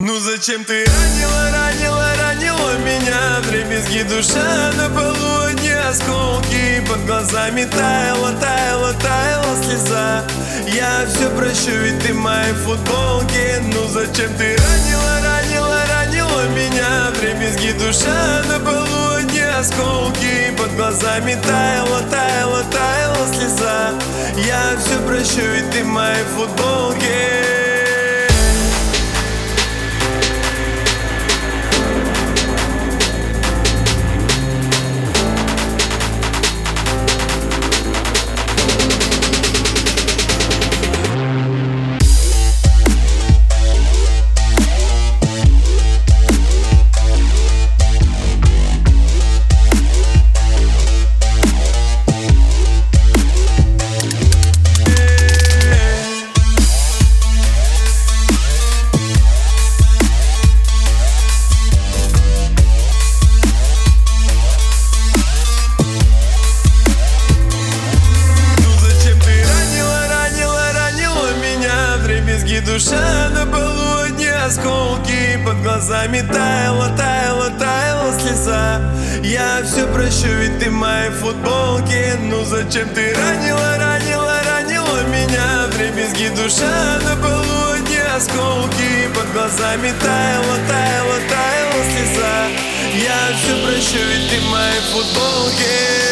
Ну зачем ты ранила, ранила, ранила меня? В дребезги душа на полу одни осколки Под глазами таяла, таяла, таяла слеза. Я все прощу, ведь ты моей футболке Ну зачем ты ранила, ранила, ранила меня? В дребезги душа на полу одни осколки Под глазами таяла, таяла, таяла слеза. Я все прощу, ведь ты моей футболке душа на полу одни осколки Под глазами таяла, таяла, таяла слеза. Я все прощу, ведь ты моей футболке Ну зачем ты ранила, ранила, ранила меня? В дребезги душа на полу одни осколки Под глазами таяла, таяла, таяла слеза. Я все прощу, ведь ты моей футболке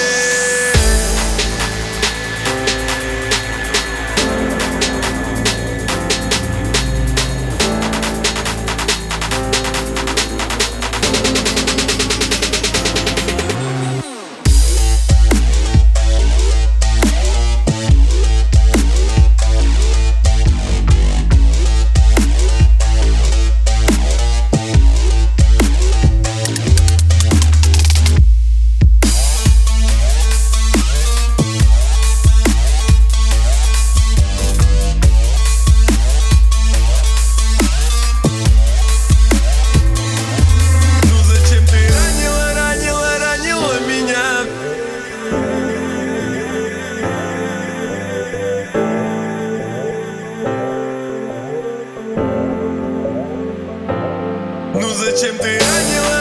Ну зачем ты ранила,